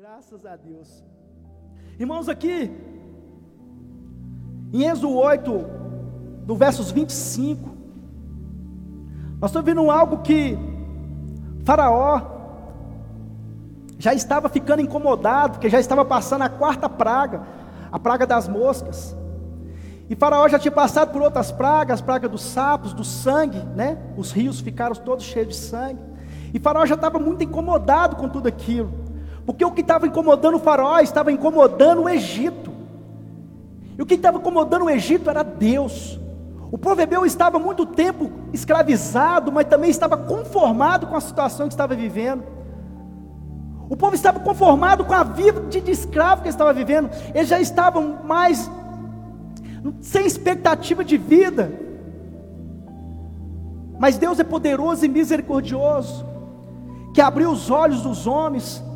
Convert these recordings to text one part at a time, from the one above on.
Graças a Deus. Irmãos, aqui, em Êxodo 8, do versos 25, nós estamos vendo algo que Faraó já estava ficando incomodado, porque já estava passando a quarta praga, a praga das moscas. E Faraó já tinha passado por outras pragas, praga dos sapos, do sangue, né? Os rios ficaram todos cheios de sangue. E Faraó já estava muito incomodado com tudo aquilo. Porque o que estava incomodando o faraó estava incomodando o Egito. E o que estava incomodando o Egito era Deus. O povo hebreu estava muito tempo escravizado, mas também estava conformado com a situação que estava vivendo. O povo estava conformado com a vida de escravo que estava vivendo. Eles já estavam mais sem expectativa de vida. Mas Deus é poderoso e misericordioso, que abriu os olhos dos homens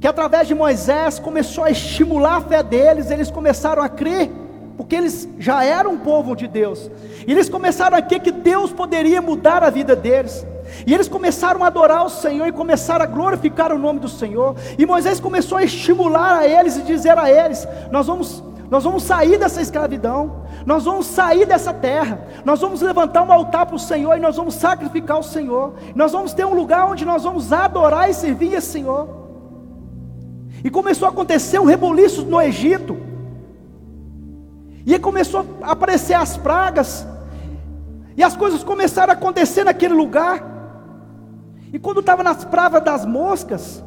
que através de Moisés começou a estimular a fé deles, eles começaram a crer, porque eles já eram um povo de Deus, e eles começaram a crer que Deus poderia mudar a vida deles, e eles começaram a adorar o Senhor e começaram a glorificar o nome do Senhor, e Moisés começou a estimular a eles e dizer a eles: Nós vamos, nós vamos sair dessa escravidão, nós vamos sair dessa terra, nós vamos levantar um altar para o Senhor e nós vamos sacrificar o Senhor, nós vamos ter um lugar onde nós vamos adorar e servir esse Senhor. E começou a acontecer um reboliço no Egito. E começou a aparecer as pragas. E as coisas começaram a acontecer naquele lugar. E quando estava nas pravas das moscas,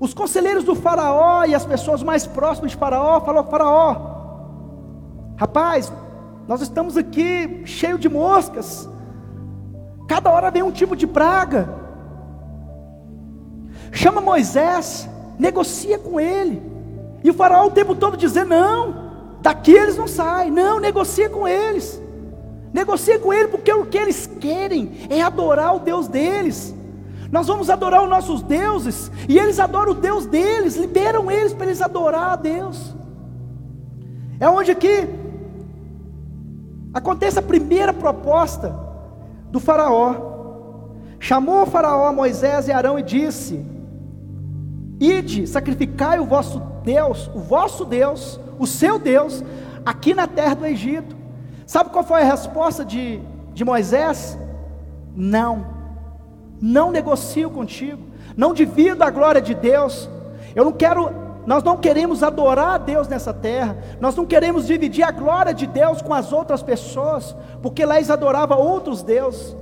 os conselheiros do faraó e as pessoas mais próximas de faraó falou: "Faraó, rapaz, nós estamos aqui cheio de moscas. Cada hora vem um tipo de praga. Chama Moisés, negocia com ele. E o faraó o tempo todo dizendo: Não, daqui eles não saem. Não, negocia com eles. Negocia com ele, porque o que eles querem é adorar o Deus deles. Nós vamos adorar os nossos deuses, e eles adoram o Deus deles, liberam eles para eles adorar a Deus. É onde aqui acontece a primeira proposta do Faraó. Chamou o Faraó Moisés e Arão e disse: Ide, sacrificai o vosso Deus, o vosso Deus, o seu Deus, aqui na terra do Egito. Sabe qual foi a resposta de, de Moisés? Não, não negocio contigo, não divido a glória de Deus. Eu não quero, nós não queremos adorar a Deus nessa terra, nós não queremos dividir a glória de Deus com as outras pessoas, porque lá eles adoravam outros deuses.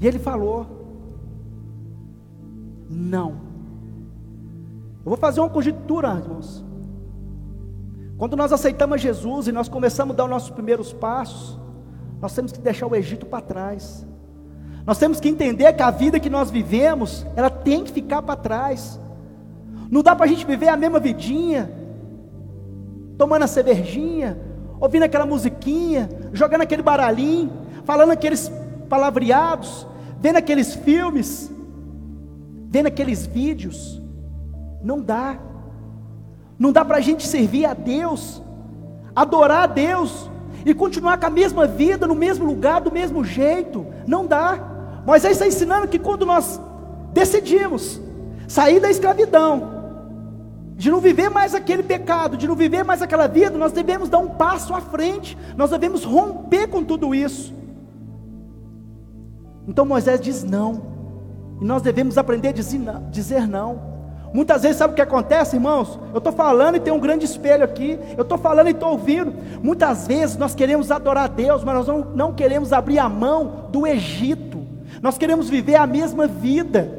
E ele falou: não. Eu vou fazer uma conjectura, irmãos. Quando nós aceitamos Jesus e nós começamos a dar os nossos primeiros passos, nós temos que deixar o Egito para trás. Nós temos que entender que a vida que nós vivemos, ela tem que ficar para trás. Não dá para a gente viver a mesma vidinha, tomando a cervejinha, ouvindo aquela musiquinha, jogando aquele baralhinho, falando aqueles palavreados, vendo aqueles filmes vendo aqueles vídeos, não dá. Não dá para a gente servir a Deus, adorar a Deus e continuar com a mesma vida, no mesmo lugar, do mesmo jeito. Não dá. Moisés está ensinando que quando nós decidimos sair da escravidão, de não viver mais aquele pecado, de não viver mais aquela vida, nós devemos dar um passo à frente, nós devemos romper com tudo isso. Então Moisés diz: não, e nós devemos aprender a dizer não. Muitas vezes, sabe o que acontece, irmãos? Eu estou falando e tem um grande espelho aqui. Eu estou falando e estou ouvindo. Muitas vezes nós queremos adorar a Deus, mas nós não, não queremos abrir a mão do Egito. Nós queremos viver a mesma vida.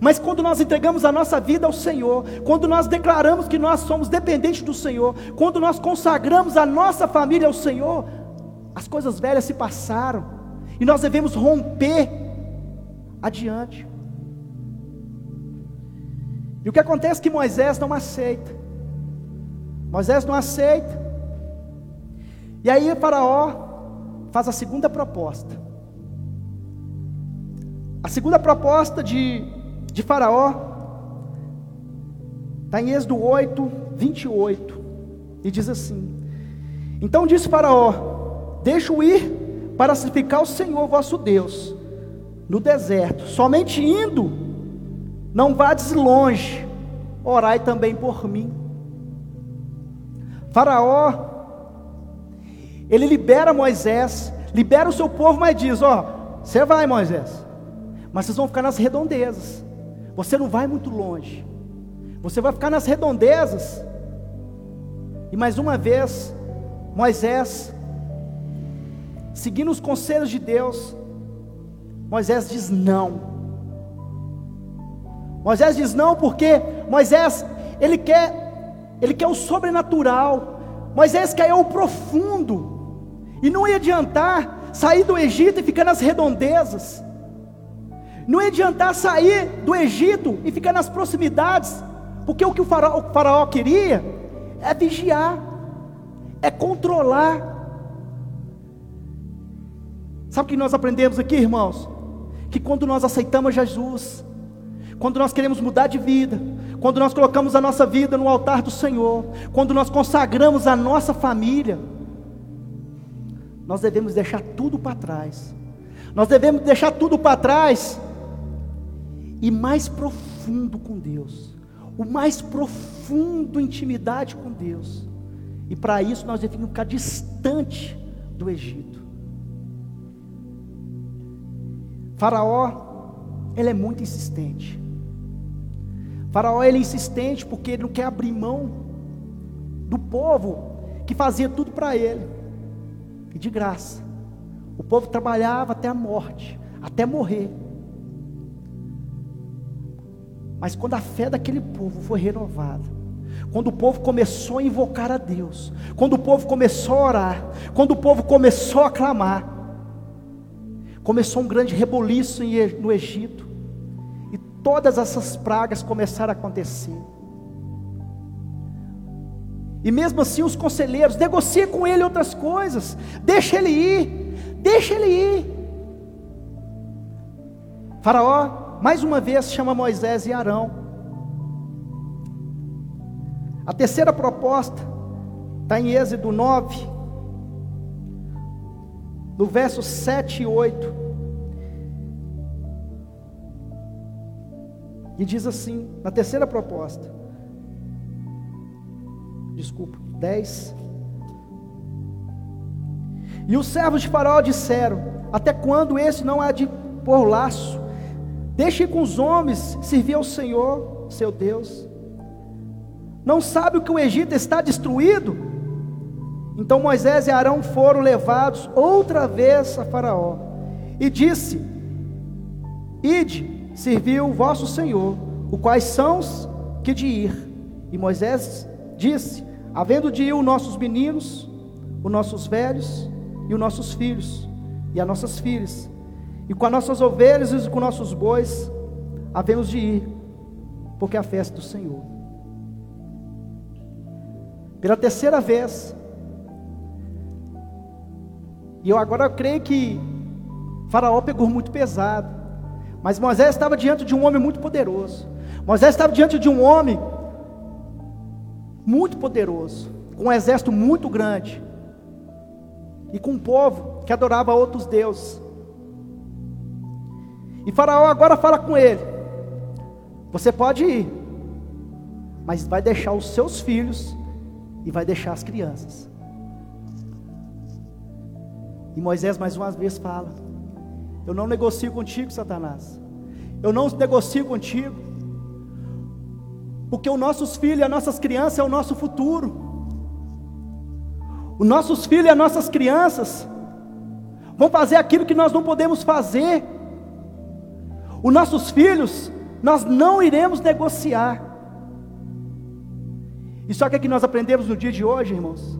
Mas quando nós entregamos a nossa vida ao Senhor, quando nós declaramos que nós somos dependentes do Senhor, quando nós consagramos a nossa família ao Senhor, as coisas velhas se passaram e nós devemos romper adiante. E o que acontece é que Moisés não aceita. Moisés não aceita. E aí Faraó faz a segunda proposta. A segunda proposta de, de Faraó está em Êxodo 8, 28. E diz assim: Então disse Faraó: Deixa-o ir para sacrificar o Senhor vosso Deus. no deserto, somente indo, não vades longe, orai também por mim. Faraó, ele libera Moisés, libera o seu povo, mas diz: Ó, você vai, Moisés, mas vocês vão ficar nas redondezas, você não vai muito longe, você vai ficar nas redondezas. E mais uma vez, Moisés, seguindo os conselhos de Deus, Moisés diz não. Moisés diz não porque Moisés, ele quer, ele quer o sobrenatural. Moisés quer o profundo. E não ia adiantar sair do Egito e ficar nas redondezas. Não ia adiantar sair do Egito e ficar nas proximidades, porque o que o faraó, o faraó queria é vigiar, é controlar. Sabe o que nós aprendemos aqui, irmãos? Que quando nós aceitamos Jesus, quando nós queremos mudar de vida, quando nós colocamos a nossa vida no altar do Senhor, quando nós consagramos a nossa família, nós devemos deixar tudo para trás. Nós devemos deixar tudo para trás e mais profundo com Deus, o mais profundo intimidade com Deus. E para isso nós devemos ficar distante do Egito. Faraó, ele é muito insistente. Faraó ele é insistente porque ele não quer abrir mão do povo que fazia tudo para ele e de graça. O povo trabalhava até a morte, até morrer. Mas quando a fé daquele povo foi renovada, quando o povo começou a invocar a Deus, quando o povo começou a orar, quando o povo começou a clamar, começou um grande reboliço no Egito todas essas pragas começaram a acontecer. E mesmo assim os conselheiros negociam com ele outras coisas. Deixa ele ir, deixa ele ir. Faraó, mais uma vez, chama Moisés e Arão. A terceira proposta está em Êxodo 9, no verso 7 e 8. E diz assim, na terceira proposta. Desculpa, 10. E os servos de Faraó disseram: Até quando esse não há de pôr laço? Deixe com os homens servir ao Senhor, seu Deus. Não sabe o que o Egito está destruído? Então Moisés e Arão foram levados outra vez a Faraó e disse: Ide, serviu o vosso Senhor, o quais são os que de ir. E Moisés disse: Havendo de ir os nossos meninos, os nossos velhos e os nossos filhos e as nossas filhas, e com as nossas ovelhas e com nossos bois, havemos de ir, porque é a festa do Senhor. Pela terceira vez, e eu agora creio que Faraó pegou muito pesado. Mas Moisés estava diante de um homem muito poderoso. Moisés estava diante de um homem muito poderoso, com um exército muito grande e com um povo que adorava outros deuses. E Faraó agora fala com ele: Você pode ir, mas vai deixar os seus filhos e vai deixar as crianças. E Moisés mais uma vez fala: eu não negocio contigo, Satanás. Eu não negocio contigo. Porque os nossos filhos e as nossas crianças é o nosso futuro. Os nossos filhos e as nossas crianças vão fazer aquilo que nós não podemos fazer. Os nossos filhos, nós não iremos negociar. E só que é que nós aprendemos no dia de hoje, irmãos?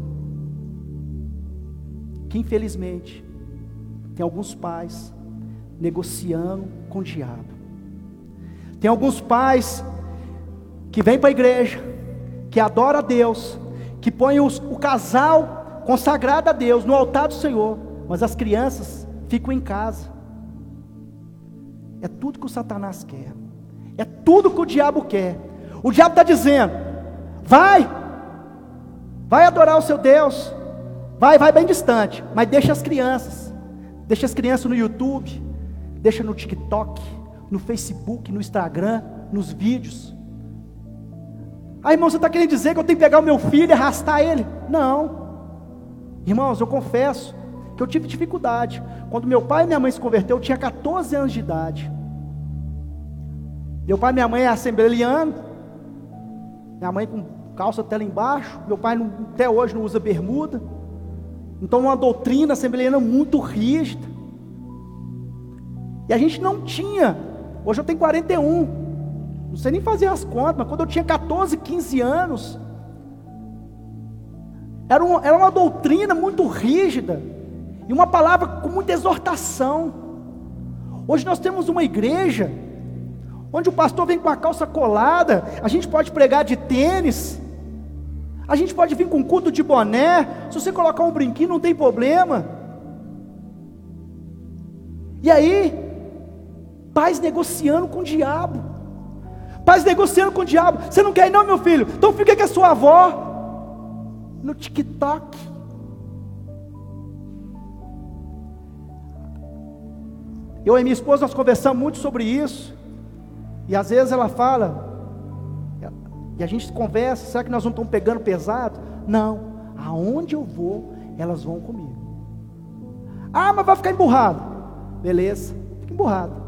Que infelizmente, tem alguns pais negociando com o diabo. Tem alguns pais que vêm para a igreja, que adoram a Deus, que põem os, o casal consagrado a Deus no altar do Senhor, mas as crianças ficam em casa. É tudo que o Satanás quer, é tudo que o diabo quer. O diabo está dizendo: vai, vai adorar o seu Deus, vai, vai bem distante, mas deixa as crianças, deixa as crianças no YouTube, deixa no TikTok, no Facebook, no Instagram, nos vídeos. Ah, irmão, você está querendo dizer que eu tenho que pegar o meu filho e arrastar ele? Não. Irmãos, eu confesso que eu tive dificuldade. Quando meu pai e minha mãe se converteu, eu tinha 14 anos de idade. Meu pai e minha mãe é assembleano. Minha mãe com calça até lá embaixo. Meu pai não, até hoje não usa bermuda. Então, uma doutrina assembleana muito rígida. E a gente não tinha. Hoje eu tenho 41. Não sei nem fazer as contas, mas quando eu tinha 14, 15 anos, era uma, era uma doutrina muito rígida. E uma palavra com muita exortação. Hoje nós temos uma igreja onde o pastor vem com a calça colada, a gente pode pregar de tênis, a gente pode vir com culto de boné, se você colocar um brinquinho não tem problema. E aí, pais negociando com o diabo, pais negociando com o diabo, você não quer ir não meu filho, então fica com a sua avó, no TikTok. Eu e minha esposa nós conversamos muito sobre isso. E às vezes ela fala, e a gente conversa, será que nós não estamos pegando pesado? Não, aonde eu vou, elas vão comigo. Ah, mas vai ficar emburrado. Beleza, fica emburrado.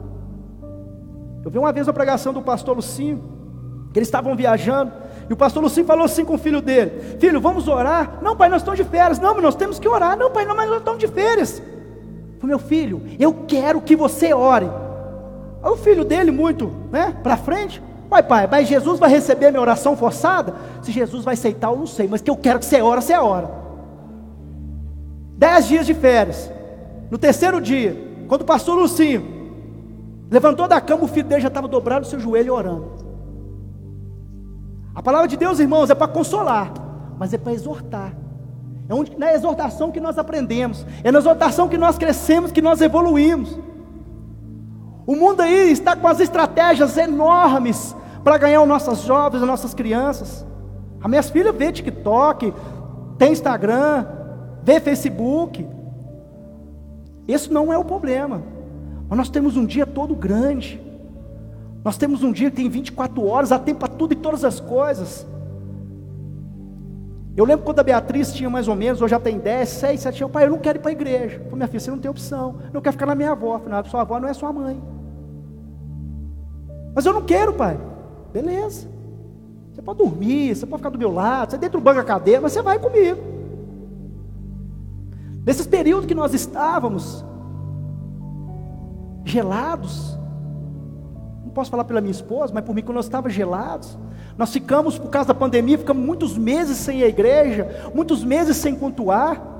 Eu vi uma vez a pregação do pastor Lucinho, que eles estavam viajando, e o pastor Lucinho falou assim com o filho dele: Filho, vamos orar? Não, pai, nós estamos de férias. Não, mas nós temos que orar. Não, pai, não, mas nós estamos de férias. Falei, meu filho, eu quero que você ore. Aí o filho dele, muito né, para frente, pai, pai, mas Jesus vai receber minha oração forçada? Se Jesus vai aceitar, eu não sei, mas que eu quero que você ore, você ora. Dez dias de férias. No terceiro dia, quando o pastor Lucinho levantou da cama, o filho dele já estava dobrado no seu joelho orando. A palavra de Deus, irmãos, é para consolar, mas é para exortar. É onde, na exortação que nós aprendemos, é na exortação que nós crescemos, que nós evoluímos. O mundo aí está com as estratégias enormes para ganhar os nossos jovens, as nossas crianças. As minhas filhas vê TikTok, tem Instagram, vê Facebook. Isso não é o problema. Mas nós temos um dia todo grande. Nós temos um dia que tem 24 horas, há tempo para tudo e todas as coisas. Eu lembro quando a Beatriz tinha mais ou menos, hoje já tem 10, 6, 7 anos, pai, eu não quero ir para a igreja. Eu falei, minha filha, você não tem opção. Eu não quero ficar na minha avó. Falei, não, sua avó não é sua mãe. Mas eu não quero, pai. Beleza. Você pode dormir, você pode ficar do meu lado, você dentro do banco da cadeira, mas você vai comigo. Nesses períodos que nós estávamos gelados, não posso falar pela minha esposa, mas por mim, quando nós estávamos gelados, nós ficamos, por causa da pandemia, ficamos muitos meses sem a igreja, muitos meses sem cultuar.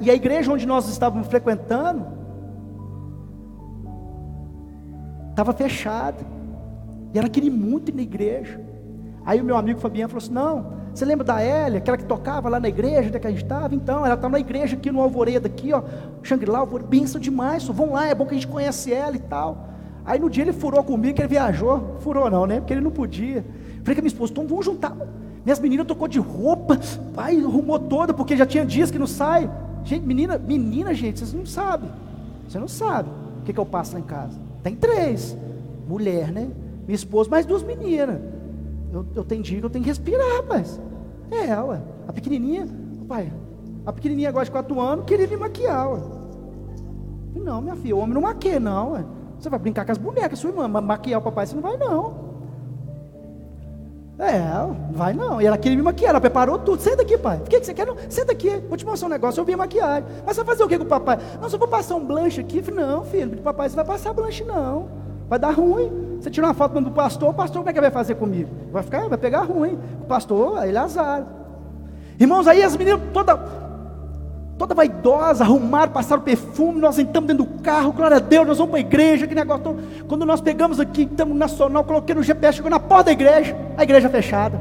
E a igreja onde nós estávamos frequentando, estava fechada. E ela queria muito ir na igreja. Aí o meu amigo Fabiano falou assim: Não, você lembra da Hélia, aquela que tocava lá na igreja onde é que a gente estava? Então, ela está na igreja aqui no Alvoreda, aqui, ó, Xangri-Lá, Alvoreda, benção demais, só vão lá, é bom que a gente conhece ela e tal. Aí no dia ele furou comigo que ele viajou. Furou não, né? Porque ele não podia. Falei com a minha esposa, então vamos juntar. Minhas meninas tocou de roupa, pai, arrumou toda, porque já tinha dias que não sai. Gente, menina, menina, gente, vocês não sabem. Você não sabe o que, que eu passo lá em casa. Tem três. Mulher, né? Minha esposa, mais duas meninas. Eu, eu tenho dia que eu tenho que respirar, rapaz. É, ué. A pequenininha, pai, a pequenininha agora de quatro anos queria me maquiar, ué. Não, minha filha, o homem não maquia, não, ué. Você vai brincar com as bonecas, sua irmã, maquiar o papai, você não vai não. É, vai não. E ela queria me maquiar, ela preparou tudo. Senta aqui, pai. O que, que você quer? Não, senta aqui, vou te mostrar um negócio. Eu vi a maquiagem. Mas você vai fazer o que com o papai? Não, só vou passar um blanche aqui. falei, não, filho, papai, você vai passar blanche, não. Vai dar ruim. Você tira uma foto do pastor, o pastor como é que vai fazer comigo? Vai ficar, vai pegar ruim. O pastor, ele é azar. Irmãos, aí as meninas toda toda vaidosa, arrumaram, passaram perfume, nós entramos dentro do carro, glória a Deus, nós vamos para a igreja, que negócio todo. Quando nós pegamos aqui, estamos nacional, coloquei no GPS, chegou na porta da igreja, a igreja fechada.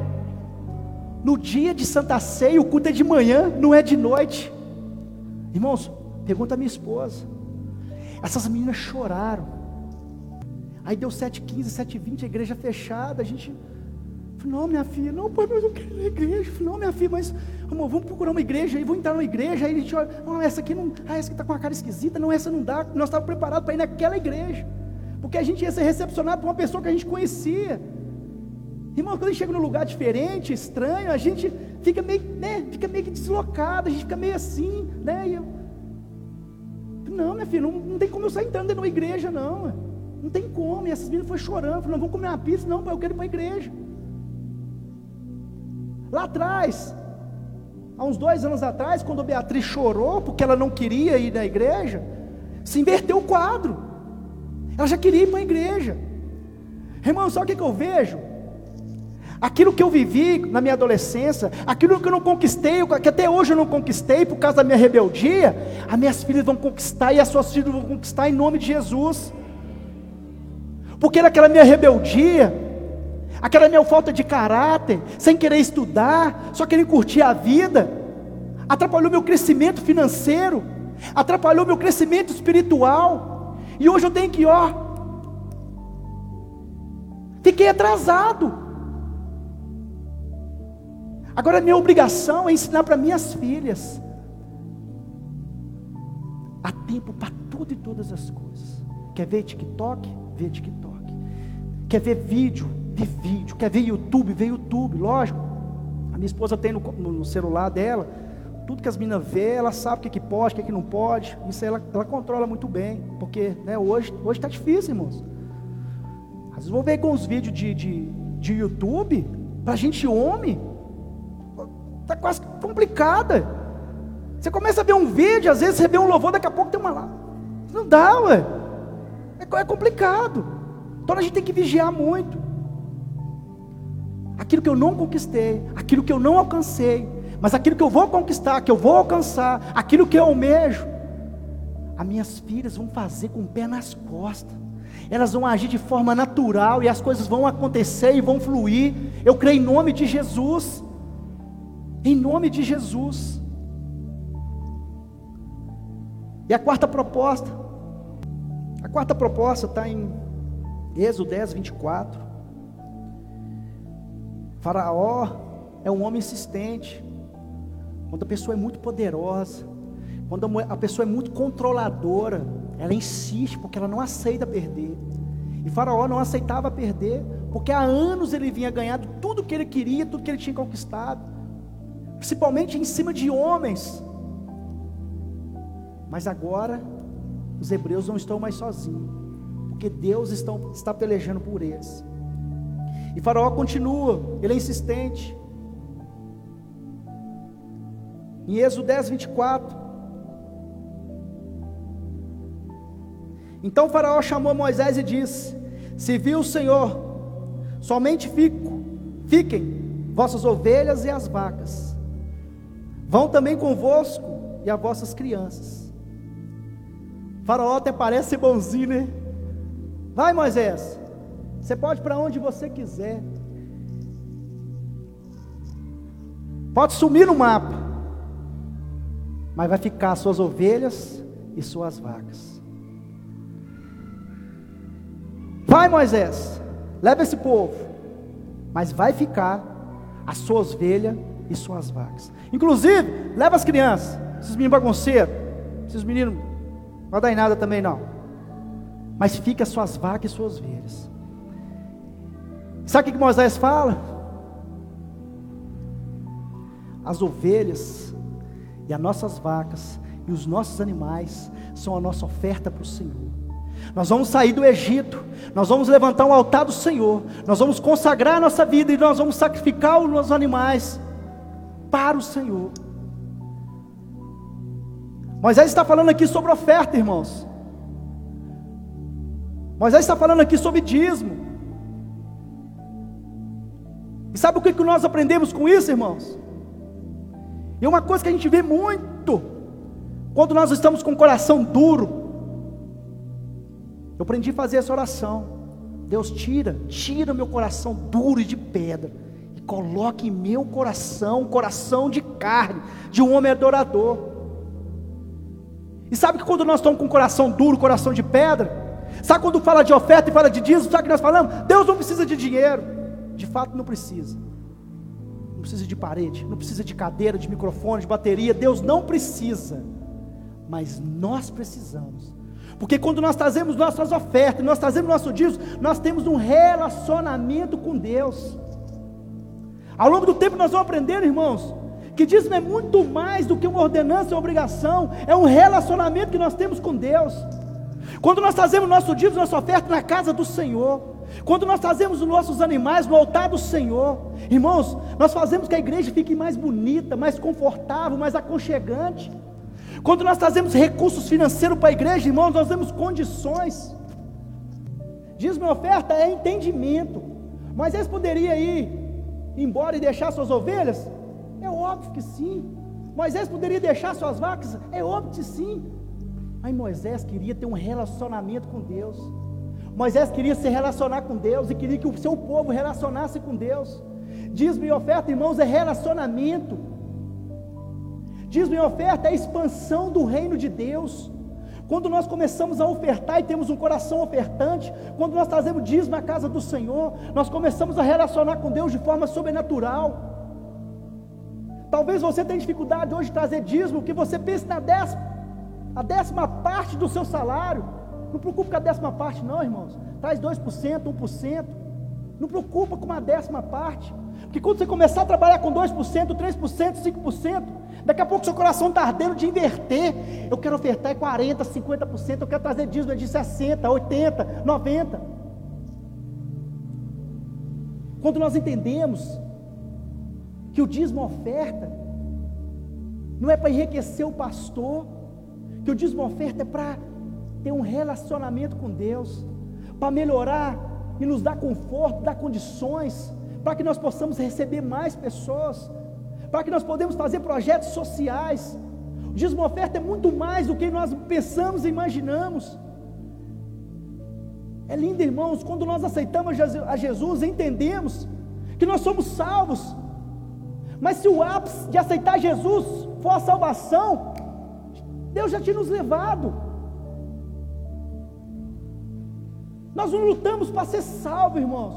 No dia de Santa Ceia, o culto é de manhã, não é de noite. Irmãos, pergunta a minha esposa. Essas meninas choraram. Aí deu 7h15, 7h20, a igreja fechada, a gente falei, não, minha filha, não, pai, mas eu quero ir na igreja. Falei, não, minha filha, mas amor, vamos procurar uma igreja aí, vamos entrar numa igreja. Aí a gente olha, não, essa aqui não, ah, essa aqui está com uma cara esquisita, não, essa não dá. Nós estávamos preparados para ir naquela igreja. Porque a gente ia ser recepcionado por uma pessoa que a gente conhecia. Irmão, quando a gente chega num lugar diferente, estranho, a gente fica meio, né, fica meio que deslocado, a gente fica meio assim, né? Eu, não, minha filha, não, não tem como eu sair entrando dentro de uma igreja, não. Não tem como. E essas meninas foram chorando, falaram, não vamos comer uma pizza, não, pai, eu quero ir para a igreja. Lá atrás, há uns dois anos atrás, quando a Beatriz chorou porque ela não queria ir na igreja, se inverteu o quadro. Ela já queria ir para a igreja. Irmão, sabe o que, que eu vejo? Aquilo que eu vivi na minha adolescência, aquilo que eu não conquistei, que até hoje eu não conquistei por causa da minha rebeldia, as minhas filhas vão conquistar e as suas filhas vão conquistar em nome de Jesus. Porque naquela minha rebeldia, aquela minha falta de caráter, sem querer estudar, só querer curtir a vida, atrapalhou meu crescimento financeiro, atrapalhou meu crescimento espiritual, e hoje eu tenho que, ó, fiquei atrasado. Agora, minha obrigação é ensinar para minhas filhas. Há tempo para tudo e todas as coisas. Quer ver TikTok? Vê TikTok. Quer ver vídeo? Vê vídeo. Quer ver YouTube? Vê YouTube. Lógico. A minha esposa tem no, no celular dela. Tudo que as meninas vê, ela sabe o que, que pode, o que, que não pode. Isso ela, ela controla muito bem. Porque né, hoje está difícil, irmãos. Às vezes vou ver com os vídeos de, de, de YouTube, para gente homem, Está quase complicada. Você começa a ver um vídeo, às vezes você vê um louvor, daqui a pouco tem uma lá. Não dá, ué. É, é complicado. Então a gente tem que vigiar muito. Aquilo que eu não conquistei, aquilo que eu não alcancei, mas aquilo que eu vou conquistar, que eu vou alcançar, aquilo que eu almejo, as minhas filhas vão fazer com o pé nas costas. Elas vão agir de forma natural e as coisas vão acontecer e vão fluir. Eu creio em nome de Jesus. Em nome de Jesus. E a quarta proposta. A quarta proposta está em Êxodo 10, 24. Faraó é um homem insistente. Quando a pessoa é muito poderosa, quando a pessoa é muito controladora, ela insiste porque ela não aceita perder. E Faraó não aceitava perder, porque há anos ele vinha ganhando tudo que ele queria, tudo que ele tinha conquistado principalmente em cima de homens. Mas agora, os hebreus não estão mais sozinhos, porque Deus está, está pelejando por eles. E Faraó continua, ele é insistente. Em Êxodo 10, 24. Então Faraó chamou Moisés e disse: Se viu o Senhor, somente fico, fiquem vossas ovelhas e as vacas, Vão também convosco e a vossas crianças. faraó até parece bonzinho, né? Vai, Moisés. Você pode para onde você quiser. Pode sumir no mapa. Mas vai ficar suas ovelhas e suas vacas. Vai, Moisés. Leva esse povo. Mas vai ficar as suas ovelhas e suas vacas. Inclusive, leva as crianças, esses meninos bagunceiros, esses meninos, não dar em nada também não. Mas fica as suas vacas e suas ovelhas. Sabe o que Moisés fala? As ovelhas e as nossas vacas e os nossos animais são a nossa oferta para o Senhor. Nós vamos sair do Egito, nós vamos levantar um altar do Senhor, nós vamos consagrar a nossa vida e nós vamos sacrificar os nossos animais para o Senhor. Moisés está falando aqui sobre oferta, irmãos. Moisés está falando aqui sobre dízimo. E sabe o que nós aprendemos com isso, irmãos? E uma coisa que a gente vê muito, quando nós estamos com o coração duro. Eu aprendi a fazer essa oração. Deus tira, tira meu coração duro e de pedra coloque em meu coração coração de carne, de um homem adorador. E sabe que quando nós estamos com um coração duro, coração de pedra, sabe quando fala de oferta e fala de dízimo, sabe o que nós falamos? Deus não precisa de dinheiro. De fato, não precisa. Não precisa de parede, não precisa de cadeira, de microfone, de bateria. Deus não precisa. Mas nós precisamos. Porque quando nós trazemos nossas ofertas, nós trazemos nosso dízimo, nós temos um relacionamento com Deus. Ao longo do tempo nós vamos aprender, irmãos, que dízimo é muito mais do que uma ordenança ou obrigação, é um relacionamento que nós temos com Deus. Quando nós trazemos nosso dízimo, nossa oferta na casa do Senhor, quando nós trazemos os nossos animais no altar do Senhor, irmãos, nós fazemos que a igreja fique mais bonita, mais confortável, mais aconchegante. Quando nós trazemos recursos financeiros para a igreja, irmãos, nós temos condições. Dízimo e oferta é entendimento. Mas eles poderiam ir embora e deixar suas ovelhas? É óbvio que sim. Moisés poderia deixar suas vacas? É óbvio que sim. Mas Moisés queria ter um relacionamento com Deus. Moisés queria se relacionar com Deus e queria que o seu povo relacionasse com Deus. Dízimo e oferta, irmãos, é relacionamento. Dízimo e oferta é a expansão do reino de Deus. Quando nós começamos a ofertar e temos um coração ofertante, quando nós trazemos dízimo à casa do Senhor, nós começamos a relacionar com Deus de forma sobrenatural. Talvez você tenha dificuldade hoje de trazer dízimo, que você pense na décima, a décima parte do seu salário. Não preocupe com a décima parte, não, irmãos. Traz 2%, 1%. Não preocupa com uma décima parte. Porque quando você começar a trabalhar com 2%, 3%, 5%, daqui a pouco seu coração está ardendo de inverter. Eu quero ofertar é 40%, 50%, eu quero trazer dízimo de 60%, 80%, 90%. Quando nós entendemos que o dízimo oferta não é para enriquecer o pastor, que o dízimo oferta é para ter um relacionamento com Deus, para melhorar e nos dar conforto, dar condições, para que nós possamos receber mais pessoas, para que nós podemos fazer projetos sociais. O dízimo oferta é muito mais do que nós pensamos e imaginamos. É lindo, irmãos, quando nós aceitamos a Jesus, entendemos que nós somos salvos. Mas se o ápice de aceitar Jesus for a salvação, Deus já tinha nos levado. Nós não lutamos para ser salvo, irmãos.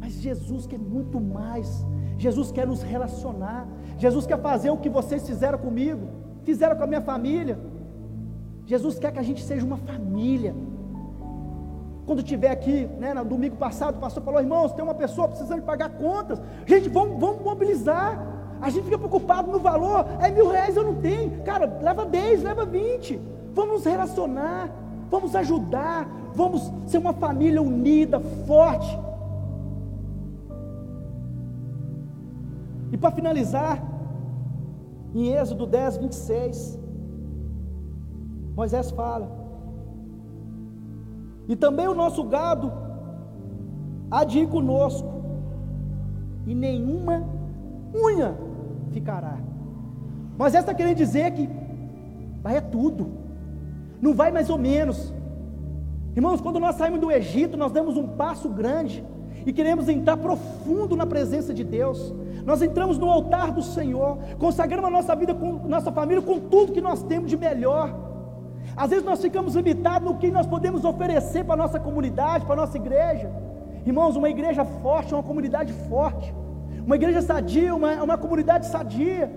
Mas Jesus quer muito mais. Jesus quer nos relacionar. Jesus quer fazer o que vocês fizeram comigo, fizeram com a minha família. Jesus quer que a gente seja uma família. Quando tiver aqui, né, no domingo passado, o pastor falou: irmãos, tem uma pessoa precisando pagar contas. Gente, vamos, vamos mobilizar. A gente fica preocupado no valor. É mil reais eu não tenho. Cara, leva 10, leva 20 vamos nos relacionar, vamos ajudar, vamos ser uma família unida, forte. E para finalizar, em Êxodo 10, 26, Moisés fala: E também o nosso gado há de ir conosco, e nenhuma unha ficará. Moisés está querendo dizer que vai é tudo não vai mais ou menos. Irmãos, quando nós saímos do Egito, nós damos um passo grande e queremos entrar profundo na presença de Deus. Nós entramos no altar do Senhor, consagramos a nossa vida com nossa família com tudo que nós temos de melhor. Às vezes nós ficamos limitados no que nós podemos oferecer para a nossa comunidade, para a nossa igreja. Irmãos, uma igreja forte é uma comunidade forte. Uma igreja sadia, uma, uma comunidade sadia.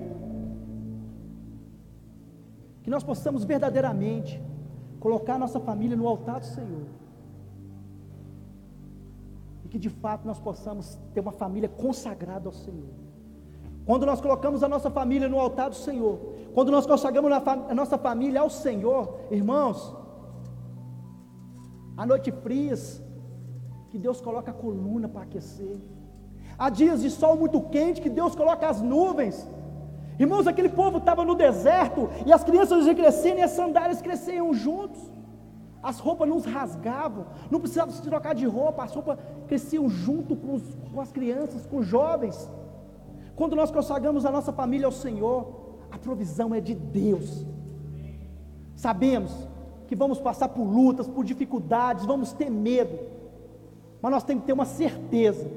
Que nós possamos verdadeiramente colocar nossa família no altar do Senhor. E que de fato nós possamos ter uma família consagrada ao Senhor. Quando nós colocamos a nossa família no altar do Senhor, quando nós consagramos a nossa família ao Senhor, irmãos, há noites frias que Deus coloca a coluna para aquecer. Há dias de sol muito quente que Deus coloca as nuvens Irmãos, aquele povo estava no deserto e as crianças iam crescendo e as sandálias cresciam juntos. As roupas não rasgavam, não precisava se trocar de roupa, as roupas cresciam junto com, os, com as crianças, com os jovens. Quando nós consagramos a nossa família ao Senhor, a provisão é de Deus. Sabemos que vamos passar por lutas, por dificuldades, vamos ter medo, mas nós temos que ter uma certeza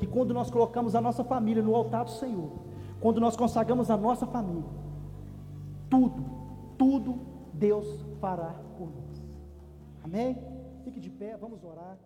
que quando nós colocamos a nossa família no altar do Senhor, quando nós consagramos a nossa família, tudo, tudo Deus fará por nós. Amém? fique de pé, vamos orar.